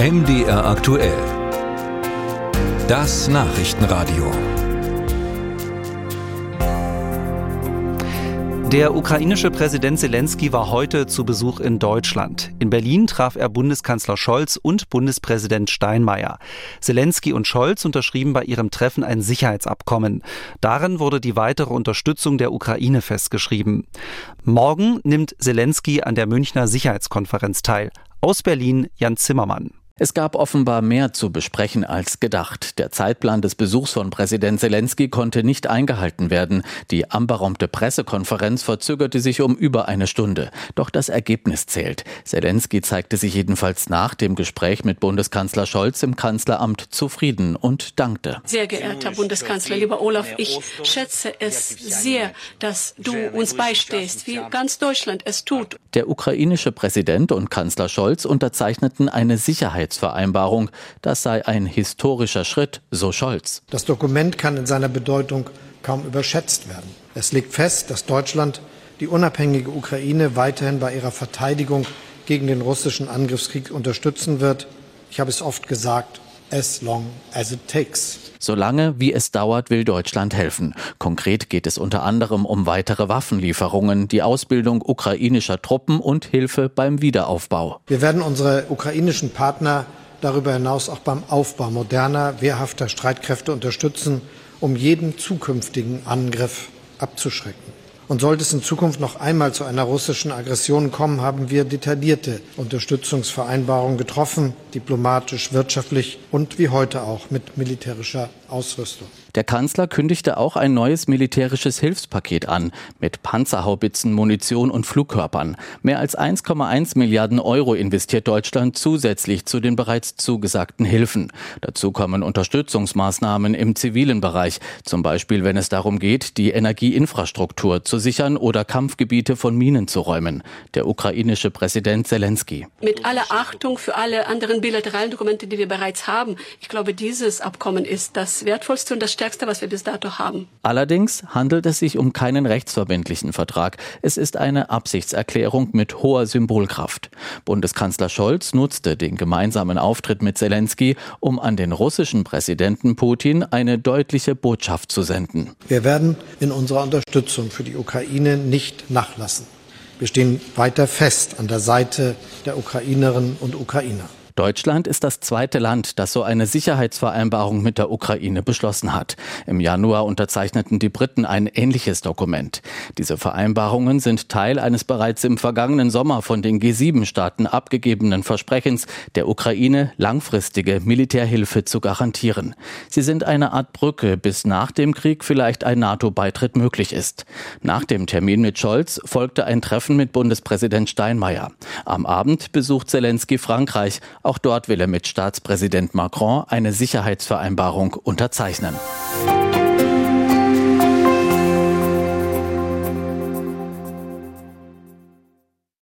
MDR aktuell. Das Nachrichtenradio. Der ukrainische Präsident Zelensky war heute zu Besuch in Deutschland. In Berlin traf er Bundeskanzler Scholz und Bundespräsident Steinmeier. Zelensky und Scholz unterschrieben bei ihrem Treffen ein Sicherheitsabkommen. Darin wurde die weitere Unterstützung der Ukraine festgeschrieben. Morgen nimmt Zelensky an der Münchner Sicherheitskonferenz teil. Aus Berlin Jan Zimmermann. Es gab offenbar mehr zu besprechen als gedacht. Der Zeitplan des Besuchs von Präsident Zelensky konnte nicht eingehalten werden. Die anberaumte Pressekonferenz verzögerte sich um über eine Stunde. Doch das Ergebnis zählt. Zelensky zeigte sich jedenfalls nach dem Gespräch mit Bundeskanzler Scholz im Kanzleramt zufrieden und dankte. Sehr geehrter Bundeskanzler, lieber Olaf, ich schätze es sehr, dass du uns beistehst, wie ganz Deutschland es tut. Der ukrainische Präsident und Kanzler Scholz unterzeichneten eine Sicherheit Sicherheitsvereinbarung. Das sei ein historischer Schritt, so Scholz. Das Dokument kann in seiner Bedeutung kaum überschätzt werden. Es legt fest, dass Deutschland die unabhängige Ukraine weiterhin bei ihrer Verteidigung gegen den russischen Angriffskrieg unterstützen wird. Ich habe es oft gesagt, as long as it takes. Solange wie es dauert, will Deutschland helfen. Konkret geht es unter anderem um weitere Waffenlieferungen, die Ausbildung ukrainischer Truppen und Hilfe beim Wiederaufbau. Wir werden unsere ukrainischen Partner darüber hinaus auch beim Aufbau moderner, wehrhafter Streitkräfte unterstützen, um jeden zukünftigen Angriff abzuschrecken. Und sollte es in Zukunft noch einmal zu einer russischen Aggression kommen, haben wir detaillierte Unterstützungsvereinbarungen getroffen, diplomatisch, wirtschaftlich und wie heute auch mit militärischer Ausrüstung. Der Kanzler kündigte auch ein neues militärisches Hilfspaket an, mit Panzerhaubitzen, Munition und Flugkörpern. Mehr als 1,1 Milliarden Euro investiert Deutschland zusätzlich zu den bereits zugesagten Hilfen. Dazu kommen Unterstützungsmaßnahmen im zivilen Bereich, zum Beispiel wenn es darum geht, die Energieinfrastruktur zu sichern oder Kampfgebiete von Minen zu räumen. Der ukrainische Präsident Zelensky. Mit aller Achtung für alle anderen bilateralen Dokumente, die wir bereits haben, ich glaube, dieses Abkommen ist das wertvollste und das stärkste, was wir bis dato haben. Allerdings handelt es sich um keinen rechtsverbindlichen Vertrag. Es ist eine Absichtserklärung mit hoher Symbolkraft. Bundeskanzler Scholz nutzte den gemeinsamen Auftritt mit Zelensky, um an den russischen Präsidenten Putin eine deutliche Botschaft zu senden. Wir werden in unserer Unterstützung für die Ukraine nicht nachlassen. Wir stehen weiter fest an der Seite der Ukrainerinnen und Ukrainer. Deutschland ist das zweite Land, das so eine Sicherheitsvereinbarung mit der Ukraine beschlossen hat. Im Januar unterzeichneten die Briten ein ähnliches Dokument. Diese Vereinbarungen sind Teil eines bereits im vergangenen Sommer von den G7-Staaten abgegebenen Versprechens, der Ukraine langfristige Militärhilfe zu garantieren. Sie sind eine Art Brücke, bis nach dem Krieg vielleicht ein NATO-Beitritt möglich ist. Nach dem Termin mit Scholz folgte ein Treffen mit Bundespräsident Steinmeier. Am Abend besucht Zelensky Frankreich. Auch dort will er mit Staatspräsident Macron eine Sicherheitsvereinbarung unterzeichnen.